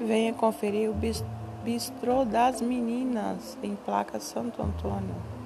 Venha conferir o Bistrô das Meninas, em Placa Santo Antônio.